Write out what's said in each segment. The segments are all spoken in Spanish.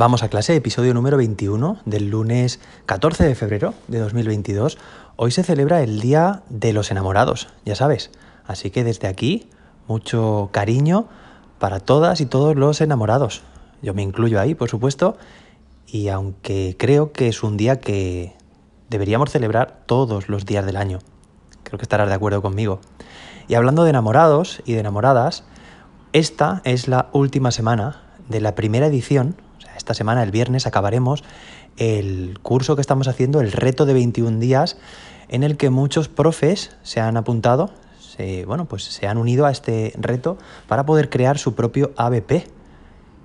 Vamos a clase, episodio número 21 del lunes 14 de febrero de 2022. Hoy se celebra el Día de los Enamorados, ya sabes. Así que desde aquí, mucho cariño para todas y todos los enamorados. Yo me incluyo ahí, por supuesto, y aunque creo que es un día que deberíamos celebrar todos los días del año. Creo que estarás de acuerdo conmigo. Y hablando de enamorados y de enamoradas, esta es la última semana de la primera edición esta semana, el viernes, acabaremos el curso que estamos haciendo, el reto de 21 días, en el que muchos profes se han apuntado, se, bueno, pues se han unido a este reto para poder crear su propio ABP.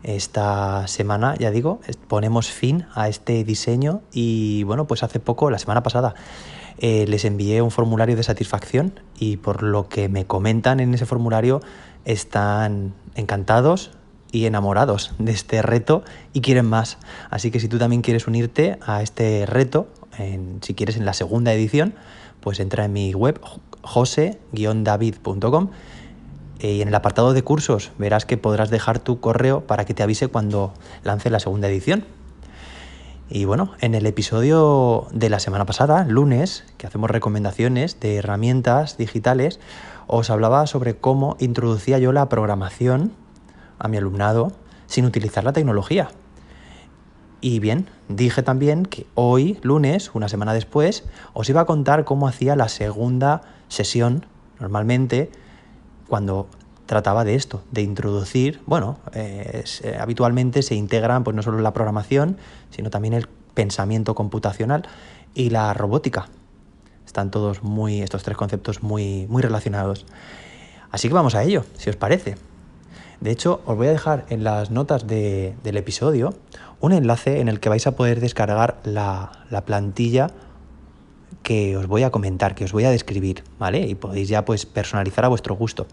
Esta semana, ya digo, ponemos fin a este diseño y bueno, pues hace poco, la semana pasada, eh, les envié un formulario de satisfacción y por lo que me comentan en ese formulario están encantados, y enamorados de este reto y quieren más. Así que si tú también quieres unirte a este reto, si quieres en la segunda edición, pues entra en mi web jose-david.com eh, y en el apartado de cursos verás que podrás dejar tu correo para que te avise cuando lance la segunda edición. Y bueno, en el episodio de la semana pasada, lunes, que hacemos recomendaciones de herramientas digitales, os hablaba sobre cómo introducía yo la programación a mi alumnado sin utilizar la tecnología. Y bien, dije también que hoy, lunes, una semana después, os iba a contar cómo hacía la segunda sesión, normalmente, cuando trataba de esto, de introducir, bueno, eh, habitualmente se integran pues no solo la programación, sino también el pensamiento computacional y la robótica. Están todos muy, estos tres conceptos muy, muy relacionados. Así que vamos a ello, si os parece. De hecho, os voy a dejar en las notas del episodio un enlace en el que vais a poder descargar la, plantilla que os voy a comentar, que os voy a describir, ¿vale? Y podéis ya pues personalizar a vuestro gusto.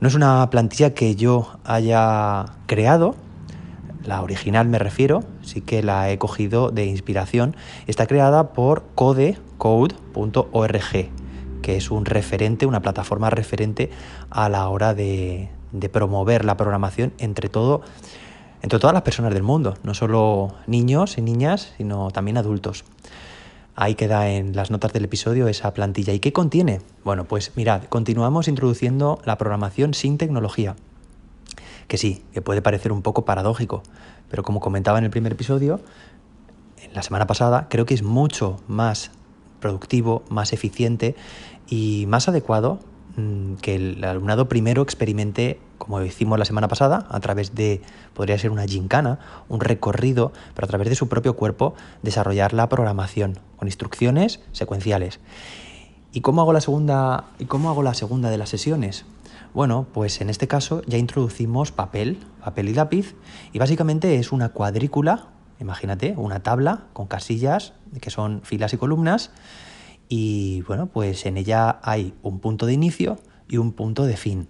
No es una plantilla que yo haya creado, la original me refiero, sí que la he cogido de inspiración. Está creada por codecode.org, que es un referente, una plataforma referente a la hora de, de promover la programación entre todo entre todas las personas del mundo, no solo niños y niñas, sino también adultos. Ahí queda en las notas del episodio esa plantilla. ¿Y qué contiene? Bueno, pues mirad, continuamos introduciendo la programación sin tecnología. Que sí, que puede parecer un poco paradójico, pero como comentaba en el primer episodio, en la semana pasada, creo que es mucho más productivo, más eficiente y más adecuado que el alumnado primero experimente, como hicimos la semana pasada, a través de, podría ser una gincana, un recorrido, pero a través de su propio cuerpo, desarrollar la programación con instrucciones secuenciales. ¿Y cómo hago la segunda, y cómo hago la segunda de las sesiones? Bueno, pues en este caso ya introducimos papel, papel y lápiz, y básicamente es una cuadrícula, imagínate, una tabla con casillas que son filas y columnas, y bueno, pues en ella hay un punto de inicio y un punto de fin.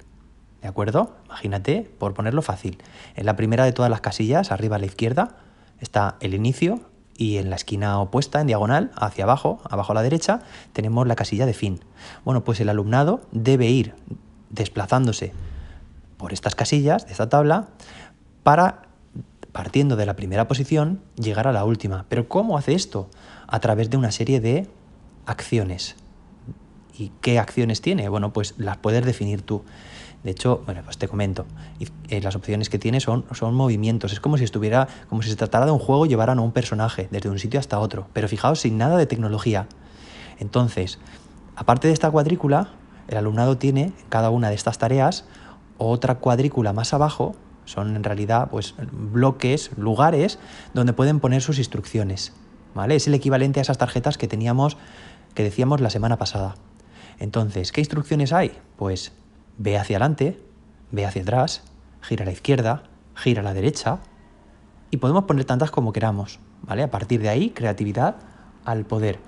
¿De acuerdo? Imagínate, por ponerlo fácil. En la primera de todas las casillas, arriba a la izquierda, está el inicio y en la esquina opuesta, en diagonal, hacia abajo, abajo a la derecha, tenemos la casilla de fin. Bueno, pues el alumnado debe ir desplazándose por estas casillas de esta tabla para, partiendo de la primera posición, llegar a la última. Pero ¿cómo hace esto? A través de una serie de acciones. ¿Y qué acciones tiene? Bueno, pues las puedes definir tú. De hecho, bueno, pues te comento. Eh, las opciones que tiene son, son movimientos. Es como si estuviera, como si se tratara de un juego, llevaran a un personaje desde un sitio hasta otro. Pero fijaos, sin nada de tecnología. Entonces, aparte de esta cuadrícula, el alumnado tiene en cada una de estas tareas otra cuadrícula más abajo. Son en realidad pues, bloques, lugares donde pueden poner sus instrucciones. ¿Vale? Es el equivalente a esas tarjetas que teníamos que decíamos la semana pasada. Entonces, ¿qué instrucciones hay? Pues ve hacia adelante, ve hacia atrás, gira a la izquierda, gira a la derecha y podemos poner tantas como queramos, ¿vale? A partir de ahí, creatividad al poder.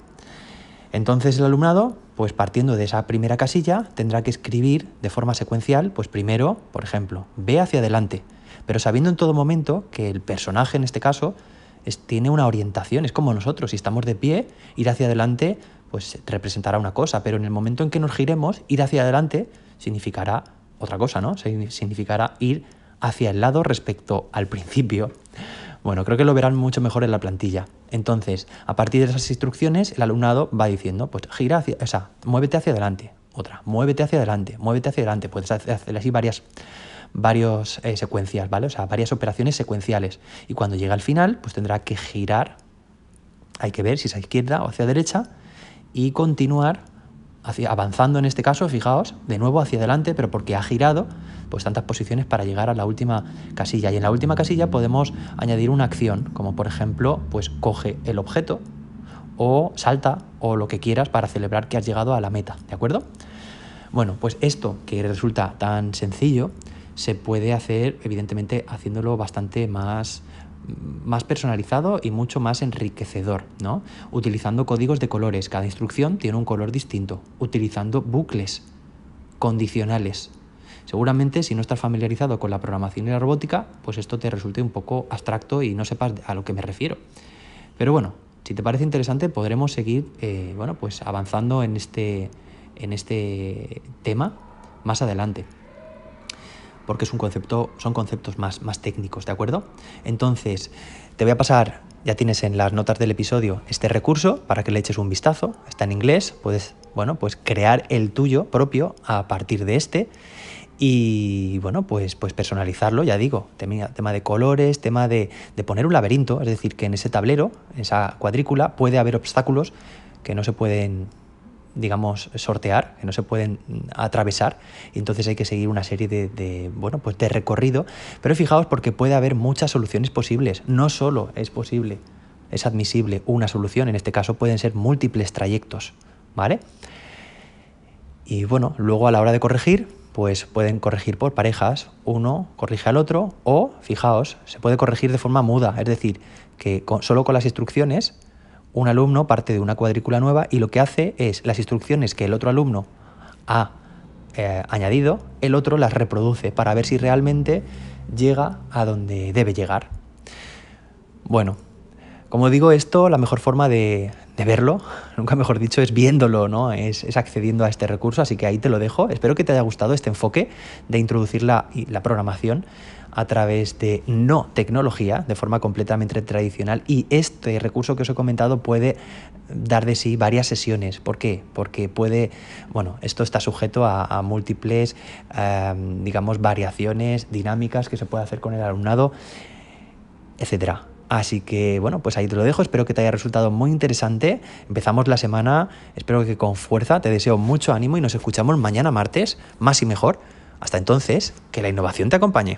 Entonces el alumnado, pues partiendo de esa primera casilla, tendrá que escribir de forma secuencial, pues primero, por ejemplo, ve hacia adelante, pero sabiendo en todo momento que el personaje en este caso tiene una orientación, es como nosotros, si estamos de pie, ir hacia adelante pues representará una cosa, pero en el momento en que nos giremos, ir hacia adelante significará otra cosa, ¿no? Significará ir hacia el lado respecto al principio. Bueno, creo que lo verán mucho mejor en la plantilla. Entonces, a partir de esas instrucciones, el alumnado va diciendo, pues gira hacia, o sea, muévete hacia adelante, otra, muévete hacia adelante, muévete hacia adelante. Puedes hacer así varias, varios, eh, secuencias, ¿vale? O sea, varias operaciones secuenciales. Y cuando llega al final, pues tendrá que girar, hay que ver si es a izquierda o hacia derecha, y continuar hacia, avanzando en este caso, fijaos, de nuevo hacia adelante, pero porque ha girado pues tantas posiciones para llegar a la última casilla. Y en la última casilla podemos añadir una acción, como por ejemplo, pues coge el objeto o salta o lo que quieras para celebrar que has llegado a la meta, ¿de acuerdo? Bueno, pues esto que resulta tan sencillo se puede hacer evidentemente haciéndolo bastante más más personalizado y mucho más enriquecedor, ¿no? Utilizando códigos de colores, cada instrucción tiene un color distinto, utilizando bucles condicionales. Seguramente si no estás familiarizado con la programación y la robótica, pues esto te resulte un poco abstracto y no sepas a lo que me refiero. Pero bueno, si te parece interesante, podremos seguir eh, bueno, pues avanzando en este, en este tema más adelante porque es un concepto, son conceptos más, más técnicos, ¿de acuerdo? Entonces, te voy a pasar, ya tienes en las notas del episodio este recurso para que le eches un vistazo, está en inglés, puedes, bueno, pues crear el tuyo propio a partir de este y bueno, pues, pues personalizarlo, ya digo, tema, de colores, tema de, de, poner un laberinto, es decir, que en ese tablero, en esa cuadrícula, puede haber obstáculos que no se pueden digamos, sortear, que no se pueden atravesar, y entonces hay que seguir una serie de, bueno, pues de recorrido. Pero fijaos porque puede haber muchas soluciones posibles. No solo es posible, es admisible una solución, en este caso pueden ser múltiples trayectos, ¿vale? Y bueno, luego a la hora de corregir, pues pueden corregir por parejas, uno corrige al otro, o, fijaos, se puede corregir de forma muda, es decir, que solo con las instrucciones un alumno parte de una cuadrícula nueva y lo que hace es las instrucciones que el otro alumno ha eh, añadido, el otro las reproduce para ver si realmente llega a donde debe llegar. Bueno, como digo esto, la mejor forma de, verlo, nunca mejor dicho, es viéndolo, ¿no? Es, es, accediendo a este recurso, así que ahí te lo dejo. Espero que te haya gustado este enfoque de introducir la, la programación a través de no tecnología, de forma completamente tradicional, y este recurso que os he comentado puede dar de sí varias sesiones. ¿Por qué? Porque puede, bueno, esto está sujeto a, múltiples, em, digamos, variaciones dinámicas que se puede hacer con el alumnado, etcétera. Así que bueno, pues ahí te lo dejo, espero que te haya resultado muy interesante. Empezamos la semana, espero que con fuerza, te deseo mucho ánimo y nos escuchamos mañana martes, más y mejor. Hasta entonces, que la innovación te acompañe.